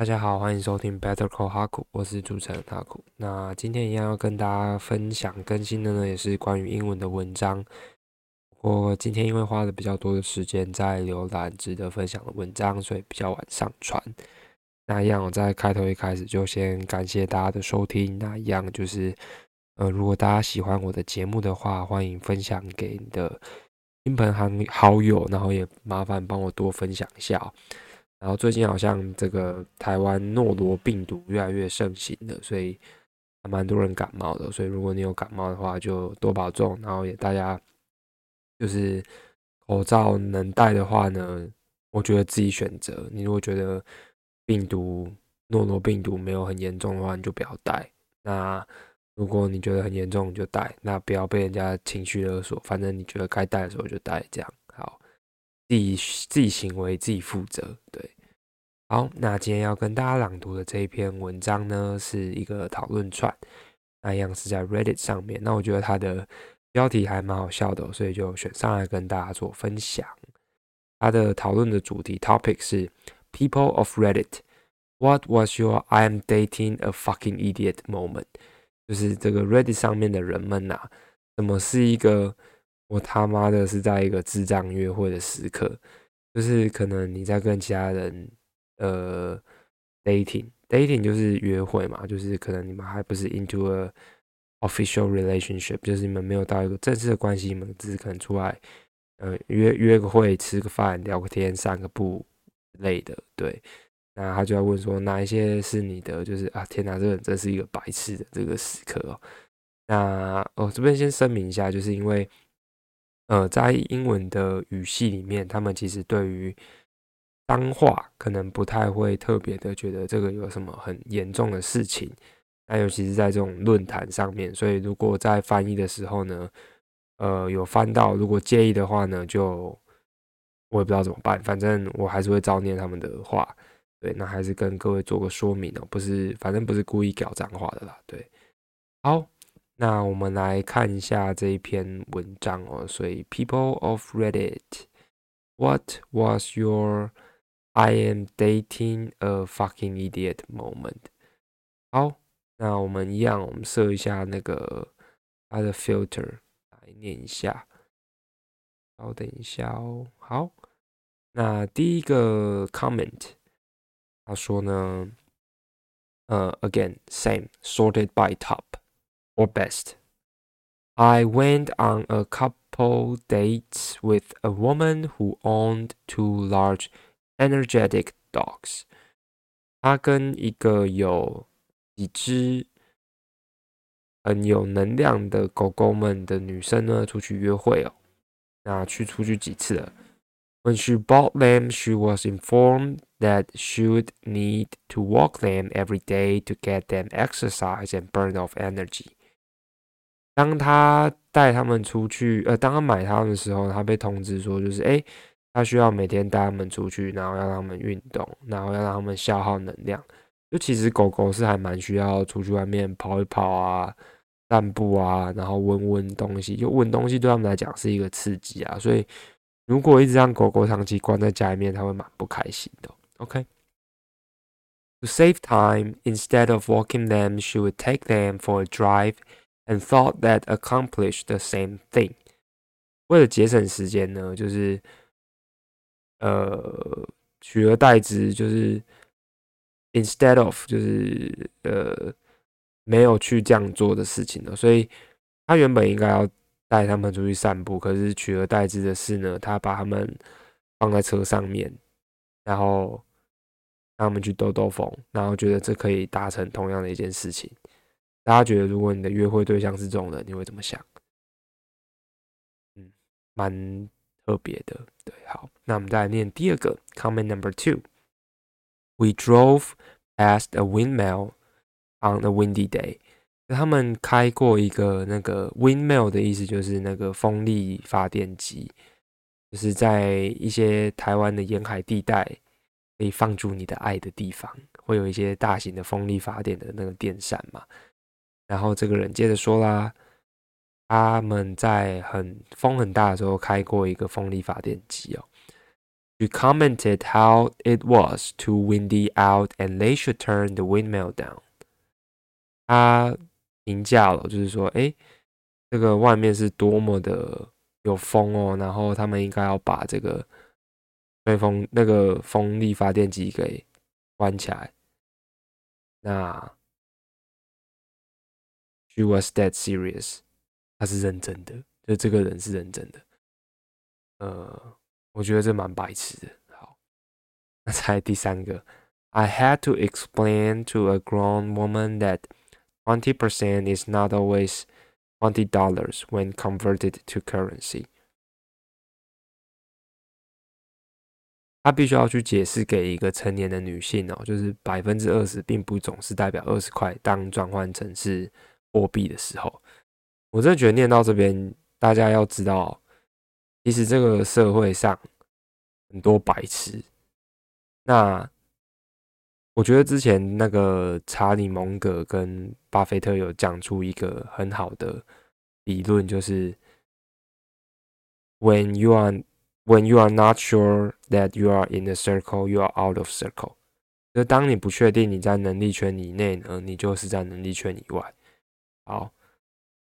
大家好，欢迎收听 Better Call 哈库，我是主持人哈库。那今天一样要跟大家分享更新的呢，也是关于英文的文章。我今天因为花了比较多的时间在浏览值得分享的文章，所以比较晚上传。那一样我在开头一开始就先感谢大家的收听。那一样就是，呃，如果大家喜欢我的节目的话，欢迎分享给你的亲朋好友，然后也麻烦帮我多分享一下。然后最近好像这个台湾诺罗病毒越来越盛行了，所以还蛮多人感冒的。所以如果你有感冒的话，就多保重。然后也大家就是口罩能戴的话呢，我觉得自己选择。你如果觉得病毒诺罗病毒没有很严重的话，你就不要戴。那如果你觉得很严重，就戴。那不要被人家情绪勒索，反正你觉得该戴的时候就戴，这样。自己自己行为自己负责，对。好，那今天要跟大家朗读的这一篇文章呢，是一个讨论串，那一样是在 Reddit 上面。那我觉得它的标题还蛮好笑的，所以就选上来跟大家做分享。它的讨论的主题 topic 是 People of Reddit，What was your I am dating a fucking idiot moment？就是这个 Reddit 上面的人们呐，怎么是一个我他妈的是在一个智障约会的时刻？就是可能你在跟其他人。呃，dating，dating 就是约会嘛，就是可能你们还不是 into a official relationship，就是你们没有到一个正式的关系，你们只是可能出来，呃，约约个会，吃个饭，聊个天，散个步类的，对。那他就要问说，哪一些是你的？就是啊，天哪，这个人真是一个白痴的这个时刻哦。那哦，这边先声明一下，就是因为，呃，在英文的语系里面，他们其实对于脏话可能不太会特别的觉得这个有什么很严重的事情，那尤其是在这种论坛上面，所以如果在翻译的时候呢，呃，有翻到，如果介意的话呢，就我也不知道怎么办，反正我还是会照念他们的话，对，那还是跟各位做个说明哦，不是，反正不是故意搞脏话的啦，对。好，那我们来看一下这一篇文章哦，所以 People of Reddit，What was your I am dating a fucking idiot moment。好，那我们一样，我们设一下那个它的 filter 来念一下。稍等一下哦。好，那第一个 comment，他说呢，呃，again same sorted by top or best。I went on a couple dates with a woman who owned two large Energetic dogs，他跟一个有几只很有能量的狗狗们的女生呢出去约会哦。那去出去几次了？When she bought them, she was informed that she would need to walk them every day to get them exercise and burn off energy。 当他带他们出去，呃，当他买他们的时候，他被通知说，就是哎。他需要每天带他们出去，然后要让他们运动，然后要让他们消耗能量。就其实狗狗是还蛮需要出去外面跑一跑啊、散步啊，然后闻闻东西。就闻东西对他们来讲是一个刺激啊，所以如果一直让狗狗长期关在家里面，它会蛮不开心的。OK。To save time, instead of walking them, she would take them for a drive, and thought that accomplished the same thing. 为了节省时间呢，就是。呃，取而代之就是 instead of 就是呃没有去这样做的事情了，所以他原本应该要带他们出去散步，可是取而代之的是呢，他把他们放在车上面，然后让他们去兜兜风，然后觉得这可以达成同样的一件事情。大家觉得，如果你的约会对象是这种人，你会怎么想？嗯，蛮。特别的，对，好，那我们再来念第二个 comment number two。We drove past a windmill on a windy day。他们开过一个那个 windmill 的意思就是那个风力发电机，就是在一些台湾的沿海地带可以放住你的爱的地方，会有一些大型的风力发电的那个电扇嘛。然后这个人接着说啦。他们在很风很大的时候开过一个风力发电机哦。She commented how it was too windy out and they should turn the windmill down. 他评价了，就是说，哎，这个外面是多么的有风哦，然后他们应该要把这个吹风那个风力发电机给关起来。那 She was dead serious，她是认真的，就这个人是认真的。呃，我觉得这蛮白痴的。好，那猜第三个，I had to explain to a grown woman that twenty percent is not always twenty dollars when converted to currency。他必须要去解释给一个成年的女性哦，就是百分之二十并不总是代表二十块，当转换成是 货币的时候，我真的觉得念到这边，大家要知道。其实这个社会上很多白痴。那我觉得之前那个查理蒙格跟巴菲特有讲出一个很好的理论，就是 When you are when you are not sure that you are in the circle, you are out of circle。就当你不确定你在能力圈以内呢，你就是在能力圈以外。好，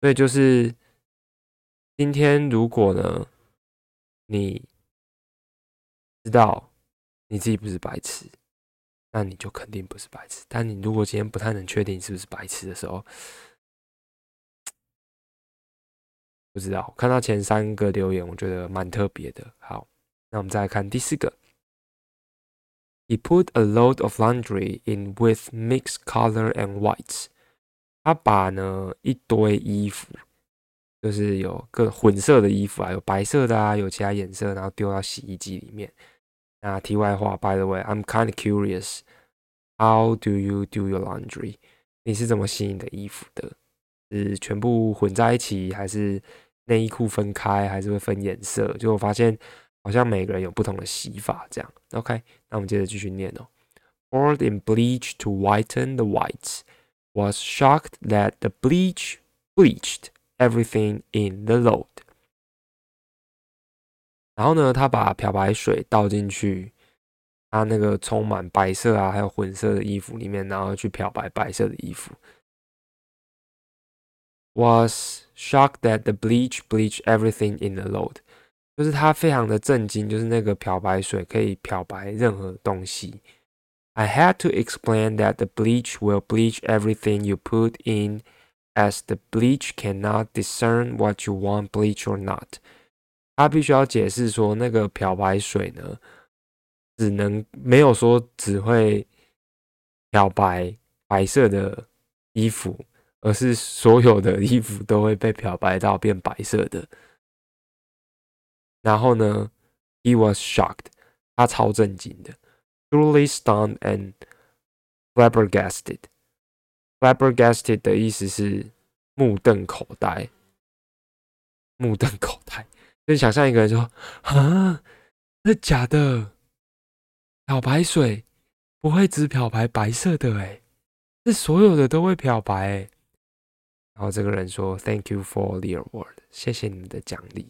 所以就是今天如果呢？你知道你自己不是白痴，那你就肯定不是白痴。但你如果今天不太能确定是不是白痴的时候，不知道。看到前三个留言，我觉得蛮特别的。好，那我们再来看第四个。He put a load of laundry in with mixed color and whites。他把呢一堆衣服。就是有各混色的衣服啊，有白色的啊，有其他颜色，然后丢到洗衣机里面。那题外话，By the way，I'm kind of curious. How do you do your laundry？你是怎么洗你的衣服的？是全部混在一起，还是内衣裤分开，还是会分颜色？就我发现，好像每个人有不同的洗法。这样，OK？那我们接着继续念哦。Poured in bleach to whiten the whites. Was shocked that the bleach bleached. Everything in the load。然后呢，他把漂白水倒进去，他那个充满白色啊，还有混色的衣服里面，然后去漂白白色的衣服。Was shocked that the bleach bleached everything in the load。就是他非常的震惊，就是那个漂白水可以漂白任何东西。I had to explain that the bleach will bleach everything you put in as the bleach cannot discern what you want bleach or not，他必须要解释说，那个漂白水呢，只能没有说只会漂白白色的衣服，而是所有的衣服都会被漂白到变白色的。然后呢，he was shocked，他超震惊的，truly stunned and flabbergasted。flabbergasted 的意思是目瞪口呆，目瞪口呆。就想象一个人说：“啊，那假的？漂白水不会只漂白白色的，哎，是所有的都会漂白诶。”然后这个人说：“Thank you for the award，谢谢你们的奖励。”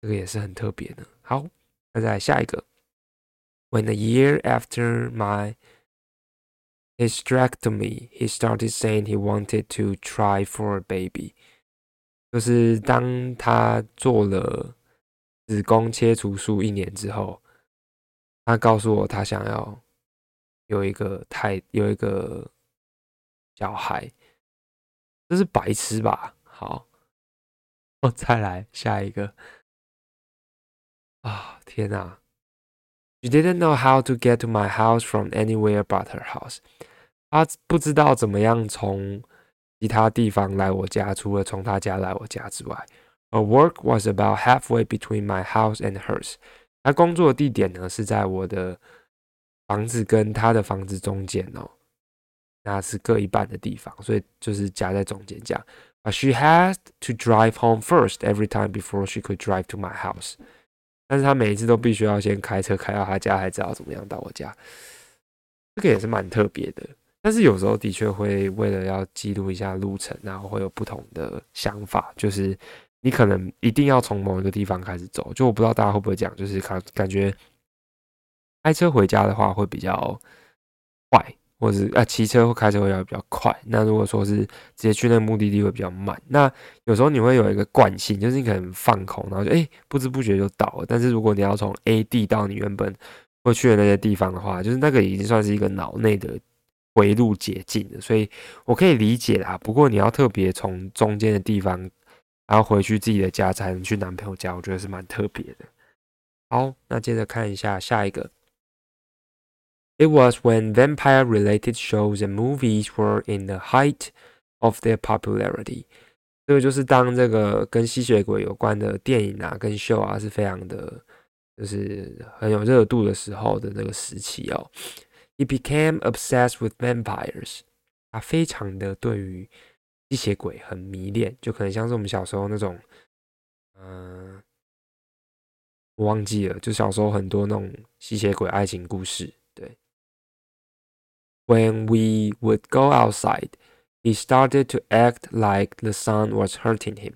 这个也是很特别的。好，那再来下一个。When a year after my hysterectomy, he started saying he wanted to try for a baby。就是当他做了子宫切除术一年之后，他告诉我他想要有一个太，有一个小孩。这是白痴吧？好，我再来下一个。啊，天哪 ！She didn't know how to get to my house from anywhere but her house. 他不知道怎么样从其他地方来我家，除了从他家来我家之外。Her work was about halfway between my house and hers。他工作的地点呢是在我的房子跟他的房子中间哦，那是各一半的地方，所以就是夹在中间这样。But she had to drive home first every time before she could drive to my house。 但是他每一次都必须要先开车开到他家，才知道怎么样到我家。这个也是蛮特别的。但是有时候的确会为了要记录一下路程，然后会有不同的想法。就是你可能一定要从某一个地方开始走。就我不知道大家会不会讲，就是感感觉开车回家的话会比较快。或者啊，骑车或开车会要比较快。那如果说是直接去那个目的地会比较慢。那有时候你会有一个惯性，就是你可能放空，然后就哎不知不觉就到了。但是如果你要从 A 地到你原本会去的那些地方的话，就是那个已经算是一个脑内的回路捷径了。所以我可以理解啦。不过你要特别从中间的地方，然后回去自己的家才能去男朋友家，我觉得是蛮特别的。好，那接着看一下下一个。It was when vampire related shows and movies were in the height of their popularity。这个就是当这个跟吸血鬼有关的电影啊、跟秀啊是非常的，就是很有热度的时候的那个时期哦。He became obsessed with vampires。他非常的对于吸血鬼很迷恋，就可能像是我们小时候那种，嗯，我忘记了，就小时候很多那种吸血鬼爱情故事。对 When we would go outside, he started to act like the sun was hurting him.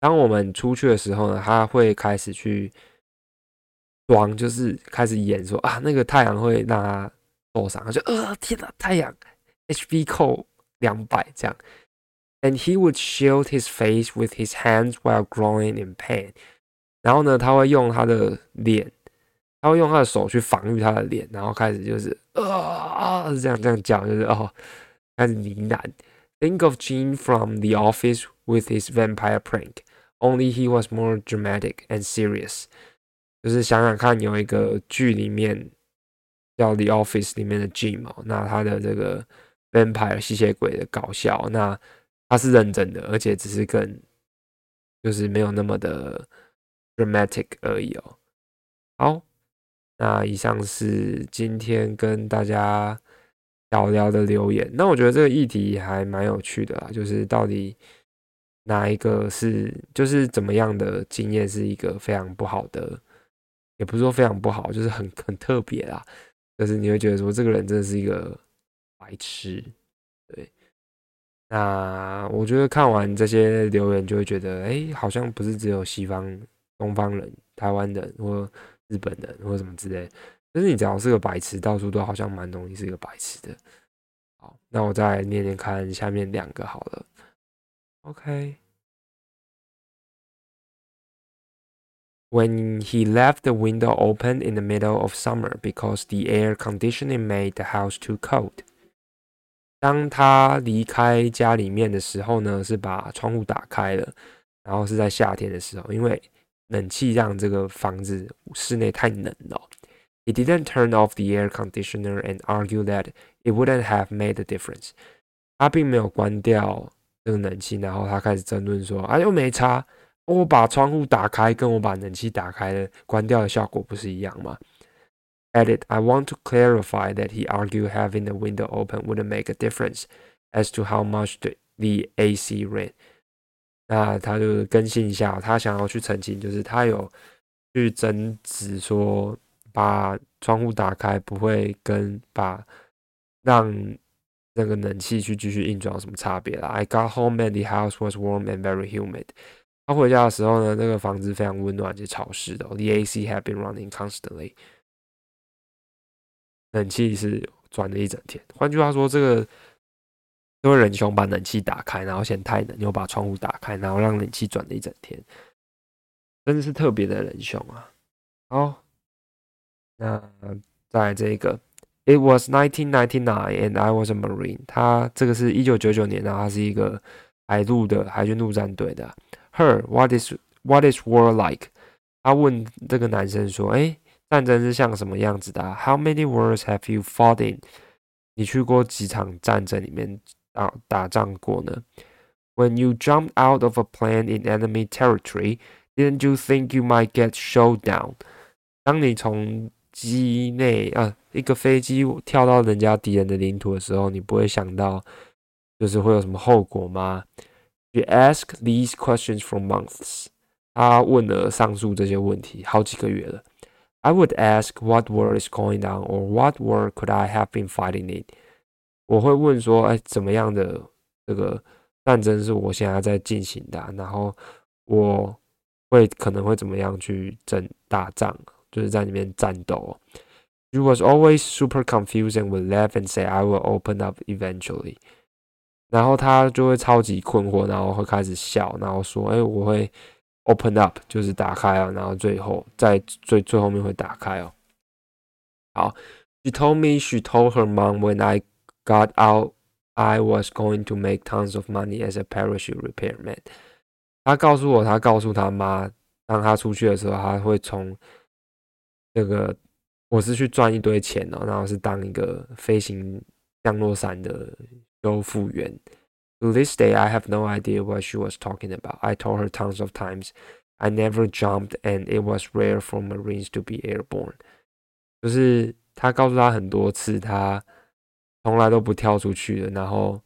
当我们出去的时候呢，他会开始去装，就是开始演说啊，那个太阳会让他受伤。他就呃，天哪，太阳，HB 扣两百这样。And he would shield his face with his hands while growing in pain. 然后呢，他会用他的脸 他会用他的手去防御他的脸，然后开始就是啊，是这样这样讲，就是哦，开始呢喃。Think of Gene from The Office with his vampire prank, only he was more dramatic and serious。就是想想看，有一个剧里面叫《The Office》里面的 Gene 哦，那他的这个 vampire 吸血鬼的搞笑，那他是认真的，而且只是更就是没有那么的 dramatic 而已哦。好。那以上是今天跟大家聊聊的留言。那我觉得这个议题还蛮有趣的啦，就是到底哪一个是，就是怎么样的经验是一个非常不好的，也不是说非常不好，就是很很特别啦。就是你会觉得说这个人真的是一个白痴，对。那我觉得看完这些留言，就会觉得，哎，好像不是只有西方、东方人、台湾人或。日本人或什么之类，就是你只要是个白痴，到处都好像蛮容易是一个白痴的。好，那我再念念看下面两个好了。OK。When he left the window open in the middle of summer because the air conditioning made the house too cold。当他离开家里面的时候呢，是把窗户打开了，然后是在夏天的时候，因为冷气让这个房子室内太冷了。He didn't turn off the air conditioner and argue that it wouldn't have made a difference。他并没有关掉这个冷气，然后他开始争论说：“啊，又没差，我把窗户打开，跟我把冷气打开了关掉的效果不是一样吗？”Added, I want to clarify that he argued having the window open wouldn't make a difference as to how much the, the AC ran. 那他就更新一下，他想要去澄清，就是他有去争执说，把窗户打开不会跟把让那个冷气去继续运转有什么差别啦。I got home and the house was warm and very humid。他回家的时候呢，那个房子非常温暖且潮湿的。The AC had been running constantly。冷气是转了一整天。换句话说，这个。因为仁兄把冷气打开，然后嫌太冷，又把窗户打开，然后让冷气转了一整天，真的是特别的仁兄啊！好，那在这个，It was nineteen ninety nine and I was a Marine。他这个是一九九九年，然后他是一个海陆的海军陆战队的。Her, what is what is war like？他问这个男生说：“哎，战争是像什么样子的？How many wars have you fought in？你去过几场战争里面？” 打打仗过呢？When you jumped out of a plane in enemy territory, didn't you think you might get shot down？当你从机内啊一个飞机跳到人家敌人的领土的时候，你不会想到就是会有什么后果吗？You ask these questions for months。他问了上述这些问题好几个月了。I would ask what war is going on or what war could I have been fighting in。 我会问说，哎，怎么样的这个战争是我现在在进行的？然后我会可能会怎么样去争打仗，就是在里面战斗。She was always super confused and would laugh and say, "I will open up eventually." 然后他就会超级困惑，然后会开始笑，然后说：“哎，我会 open up，就是打开啊，然后最后在最最后面会打开哦。”好，She told me she told her mom when I got out I was going to make tons of money as a parachute repairman。他告诉我，他告诉他妈，当他出去的时候，他会从这个我是去赚一堆钱哦，然后是当一个飞行降落伞的。修复员。To this day, I have no idea what she was talking about. I told her tons of times I never jumped, and it was rare for Marines to be airborne. 就是他告诉他很多次，他 从来都不跳出去的，然后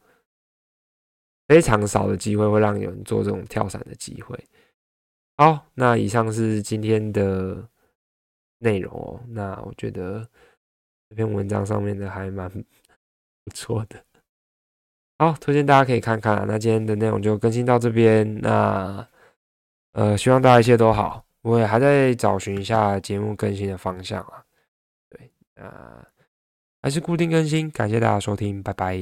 非常少的机会会让有人做这种跳伞的机会。好，那以上是今天的内容哦。那我觉得这篇文章上面的还蛮 不错的。好，推荐大家可以看看。那今天的内容就更新到这边。那呃，希望大家一切都好。我也还在找寻一下节目更新的方向啊。对，呃，还是固定更新。感谢大家收听，拜拜。